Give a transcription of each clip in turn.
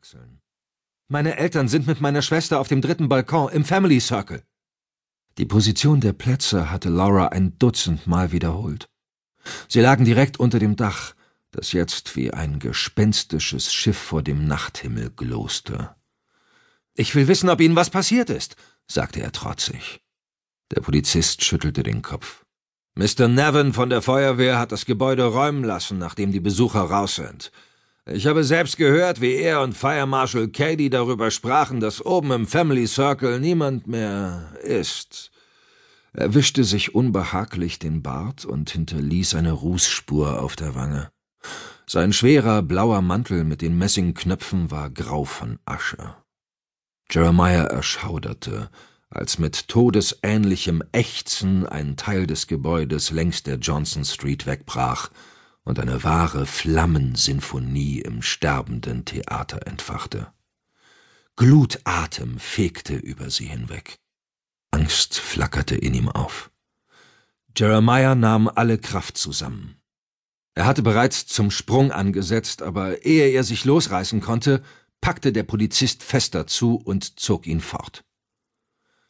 Achseln. Meine Eltern sind mit meiner Schwester auf dem dritten Balkon im Family Circle. Die Position der Plätze hatte Laura ein Dutzend Mal wiederholt. Sie lagen direkt unter dem Dach, das jetzt wie ein gespenstisches Schiff vor dem Nachthimmel gloste. Ich will wissen, ob Ihnen was passiert ist, sagte er trotzig. Der Polizist schüttelte den Kopf. Mr. Nevin von der Feuerwehr hat das Gebäude räumen lassen, nachdem die Besucher raus sind. Ich habe selbst gehört, wie er und Fire Marshal Cady darüber sprachen, dass oben im Family Circle niemand mehr ist. Er wischte sich unbehaglich den Bart und hinterließ eine Rußspur auf der Wange. Sein schwerer blauer Mantel mit den Messingknöpfen war grau von Asche. Jeremiah erschauderte, als mit todesähnlichem Ächzen ein Teil des Gebäudes längs der Johnson Street wegbrach und eine wahre Flammensinfonie im sterbenden Theater entfachte. Glutatem fegte über sie hinweg. Angst flackerte in ihm auf. Jeremiah nahm alle Kraft zusammen. Er hatte bereits zum Sprung angesetzt, aber ehe er sich losreißen konnte, packte der Polizist fester zu und zog ihn fort.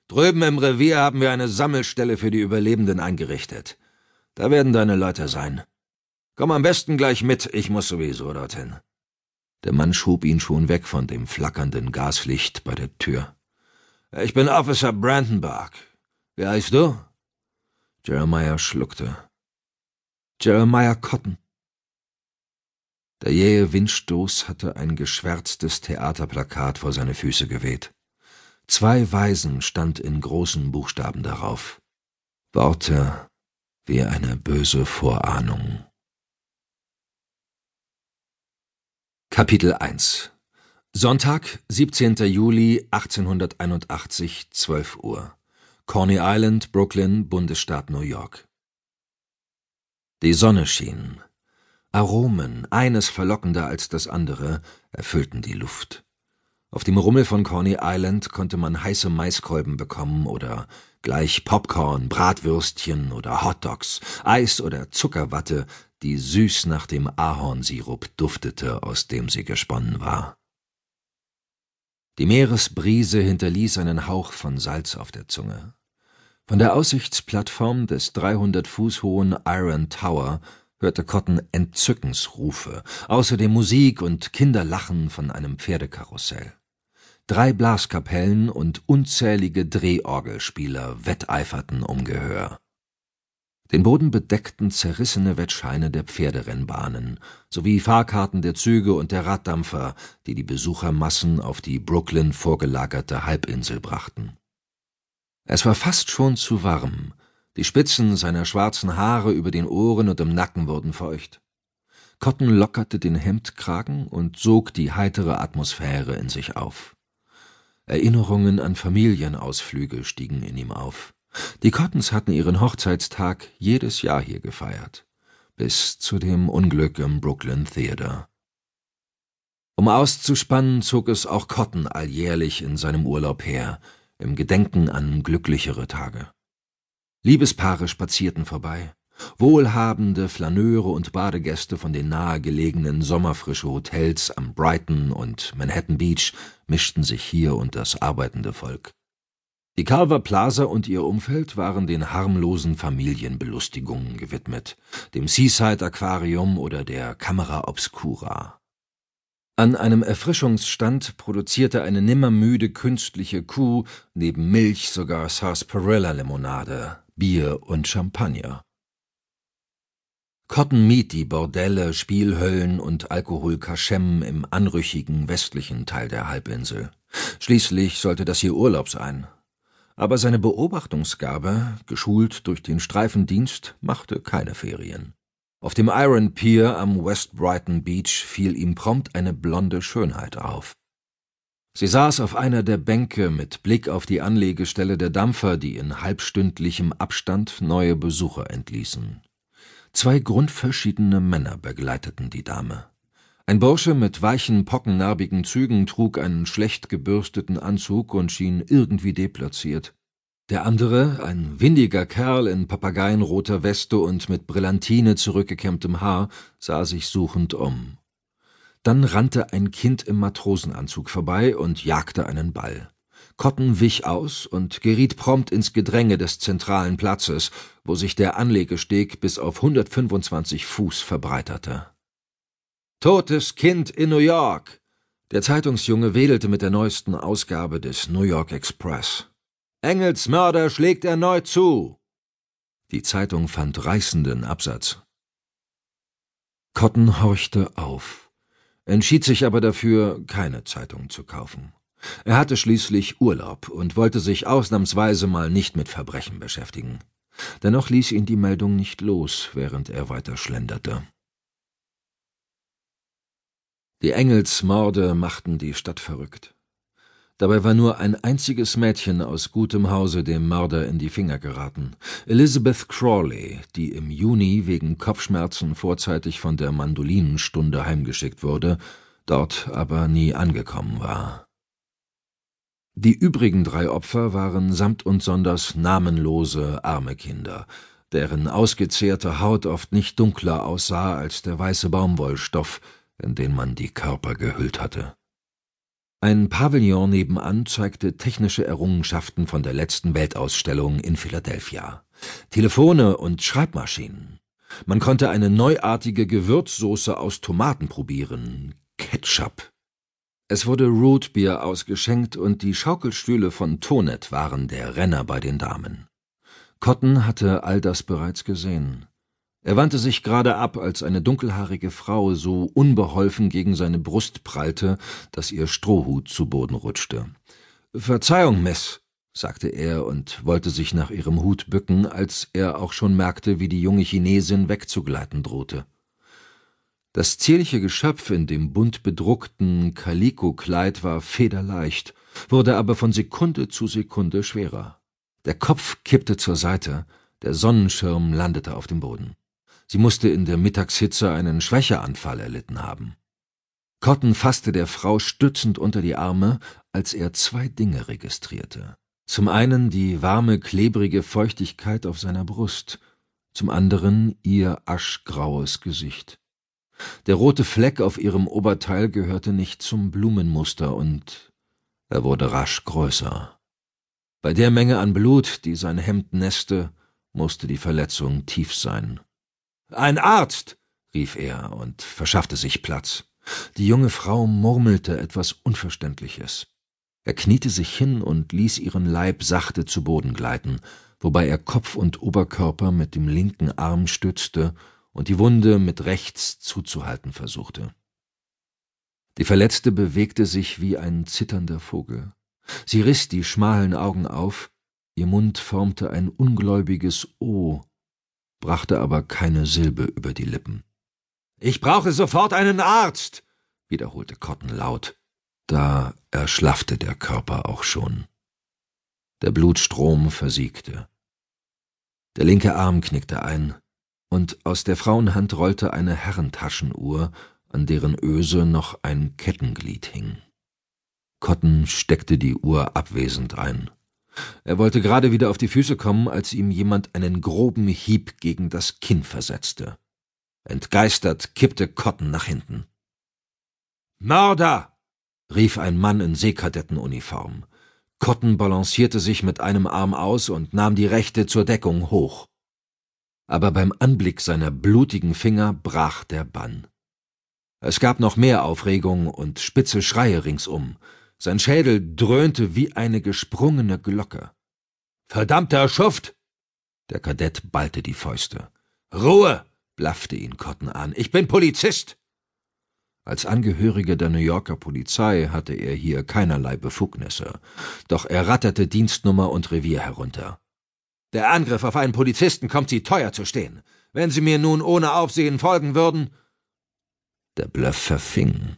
Drüben im Revier haben wir eine Sammelstelle für die Überlebenden eingerichtet. Da werden deine Leute sein. Komm am besten gleich mit, ich muss sowieso dorthin. Der Mann schob ihn schon weg von dem flackernden Gaslicht bei der Tür. Ich bin Officer Brandenburg. Wie heißt du? Jeremiah schluckte. Jeremiah Cotton. Der jähe Windstoß hatte ein geschwärztes Theaterplakat vor seine Füße geweht. Zwei Weisen stand in großen Buchstaben darauf. Worte wie eine böse Vorahnung. Kapitel 1 Sonntag, 17. Juli 1881, 12 Uhr. Coney Island, Brooklyn, Bundesstaat New York. Die Sonne schien. Aromen, eines verlockender als das andere, erfüllten die Luft. Auf dem Rummel von Coney Island konnte man heiße Maiskolben bekommen oder gleich Popcorn, Bratwürstchen oder Hotdogs, Eis oder Zuckerwatte, die süß nach dem Ahornsirup duftete, aus dem sie gesponnen war. Die Meeresbrise hinterließ einen Hauch von Salz auf der Zunge. Von der Aussichtsplattform des 300 Fuß hohen Iron Tower hörte Cotton Entzückensrufe, außerdem Musik und Kinderlachen von einem Pferdekarussell. Drei Blaskapellen und unzählige Drehorgelspieler wetteiferten um Gehör. Den Boden bedeckten zerrissene Wettscheine der Pferderennbahnen sowie Fahrkarten der Züge und der Raddampfer, die die Besuchermassen auf die Brooklyn vorgelagerte Halbinsel brachten. Es war fast schon zu warm, die Spitzen seiner schwarzen Haare über den Ohren und im Nacken wurden feucht. Cotton lockerte den Hemdkragen und sog die heitere Atmosphäre in sich auf. Erinnerungen an Familienausflüge stiegen in ihm auf. Die Cottons hatten ihren Hochzeitstag jedes Jahr hier gefeiert, bis zu dem Unglück im Brooklyn Theater. Um auszuspannen, zog es auch Cotton alljährlich in seinem Urlaub her, im Gedenken an glücklichere Tage. Liebespaare spazierten vorbei, wohlhabende Flaneure und Badegäste von den nahegelegenen sommerfrische Hotels am Brighton und Manhattan Beach mischten sich hier unter das arbeitende Volk. Die Carver Plaza und ihr Umfeld waren den harmlosen Familienbelustigungen gewidmet, dem Seaside Aquarium oder der Camera Obscura. An einem Erfrischungsstand produzierte eine nimmermüde künstliche Kuh neben Milch sogar Sarsaparilla-Limonade, Bier und Champagner. Cotton mied die Bordelle, Spielhöllen und Alkoholkaschem im anrüchigen westlichen Teil der Halbinsel. Schließlich sollte das hier Urlaub sein, aber seine Beobachtungsgabe, geschult durch den Streifendienst, machte keine Ferien. Auf dem Iron Pier am West Brighton Beach fiel ihm prompt eine blonde Schönheit auf. Sie saß auf einer der Bänke mit Blick auf die Anlegestelle der Dampfer, die in halbstündlichem Abstand neue Besucher entließen. Zwei grundverschiedene Männer begleiteten die Dame. Ein Bursche mit weichen, pockennarbigen Zügen trug einen schlecht gebürsteten Anzug und schien irgendwie deplatziert. Der andere, ein windiger Kerl in papageienroter Weste und mit Brillantine zurückgekämmtem Haar, sah sich suchend um. Dann rannte ein Kind im Matrosenanzug vorbei und jagte einen Ball. Cotton wich aus und geriet prompt ins Gedränge des zentralen Platzes, wo sich der Anlegesteg bis auf 125 Fuß verbreiterte. Totes Kind in New York! Der Zeitungsjunge wedelte mit der neuesten Ausgabe des New York Express. Engels Mörder schlägt erneut zu! Die Zeitung fand reißenden Absatz. Cotton horchte auf, entschied sich aber dafür, keine Zeitung zu kaufen. Er hatte schließlich Urlaub und wollte sich ausnahmsweise mal nicht mit Verbrechen beschäftigen. Dennoch ließ ihn die Meldung nicht los, während er weiter schlenderte. Die Engelsmorde machten die Stadt verrückt. Dabei war nur ein einziges Mädchen aus gutem Hause dem Mörder in die Finger geraten. Elizabeth Crawley, die im Juni wegen Kopfschmerzen vorzeitig von der Mandolinenstunde heimgeschickt wurde, dort aber nie angekommen war. Die übrigen drei Opfer waren samt und sonders namenlose, arme Kinder, deren ausgezehrte Haut oft nicht dunkler aussah als der weiße Baumwollstoff, in den man die Körper gehüllt hatte. Ein Pavillon nebenan zeigte technische Errungenschaften von der letzten Weltausstellung in Philadelphia. Telefone und Schreibmaschinen. Man konnte eine neuartige Gewürzsoße aus Tomaten probieren. Ketchup. Es wurde Rootbier ausgeschenkt und die Schaukelstühle von Tonet waren der Renner bei den Damen. Cotton hatte all das bereits gesehen. Er wandte sich gerade ab, als eine dunkelhaarige Frau so unbeholfen gegen seine Brust prallte, dass ihr Strohhut zu Boden rutschte. Verzeihung, Miss, sagte er und wollte sich nach ihrem Hut bücken, als er auch schon merkte, wie die junge Chinesin wegzugleiten drohte. Das zierliche Geschöpf in dem bunt bedruckten Kaliko-Kleid war federleicht, wurde aber von Sekunde zu Sekunde schwerer. Der Kopf kippte zur Seite, der Sonnenschirm landete auf dem Boden. Sie musste in der Mittagshitze einen Schwächeanfall erlitten haben. Cotton fasste der Frau stützend unter die Arme, als er zwei Dinge registrierte. Zum einen die warme, klebrige Feuchtigkeit auf seiner Brust, zum anderen ihr aschgraues Gesicht. Der rote Fleck auf ihrem Oberteil gehörte nicht zum Blumenmuster und er wurde rasch größer. Bei der Menge an Blut, die sein Hemd nässte, musste die Verletzung tief sein. Ein Arzt! rief er und verschaffte sich Platz. Die junge Frau murmelte etwas Unverständliches. Er kniete sich hin und ließ ihren Leib sachte zu Boden gleiten, wobei er Kopf und Oberkörper mit dem linken Arm stützte und die Wunde mit rechts zuzuhalten versuchte. Die Verletzte bewegte sich wie ein zitternder Vogel. Sie riss die schmalen Augen auf, ihr Mund formte ein ungläubiges O, brachte aber keine Silbe über die Lippen. Ich brauche sofort einen Arzt, wiederholte Cotton laut. Da erschlaffte der Körper auch schon. Der Blutstrom versiegte. Der linke Arm knickte ein, und aus der Frauenhand rollte eine Herrentaschenuhr, an deren Öse noch ein Kettenglied hing. Cotton steckte die Uhr abwesend ein. Er wollte gerade wieder auf die Füße kommen, als ihm jemand einen groben Hieb gegen das Kinn versetzte. Entgeistert kippte Cotton nach hinten. Mörder! rief ein Mann in Seekadettenuniform. Cotton balancierte sich mit einem Arm aus und nahm die rechte zur Deckung hoch. Aber beim Anblick seiner blutigen Finger brach der Bann. Es gab noch mehr Aufregung und spitze Schreie ringsum. Sein Schädel dröhnte wie eine gesprungene Glocke. Verdammter Schuft! Der Kadett ballte die Fäuste. Ruhe! blaffte ihn Cotton an. Ich bin Polizist! Als Angehöriger der New Yorker Polizei hatte er hier keinerlei Befugnisse, doch er ratterte Dienstnummer und Revier herunter. Der Angriff auf einen Polizisten kommt Sie teuer zu stehen. Wenn Sie mir nun ohne Aufsehen folgen würden. Der Bluff verfing.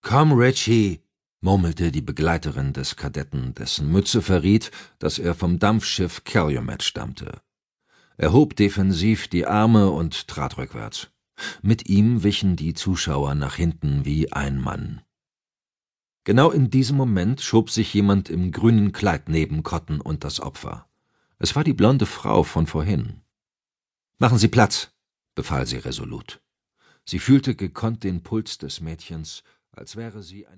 Komm, Richie, murmelte die Begleiterin des Kadetten, dessen Mütze verriet, dass er vom Dampfschiff Calumet stammte. Er hob defensiv die Arme und trat rückwärts. Mit ihm wichen die Zuschauer nach hinten wie ein Mann. Genau in diesem Moment schob sich jemand im grünen Kleid neben Cotton und das Opfer. Es war die blonde Frau von vorhin. Machen Sie Platz, befahl sie resolut. Sie fühlte gekonnt den Puls des Mädchens, als wäre sie eine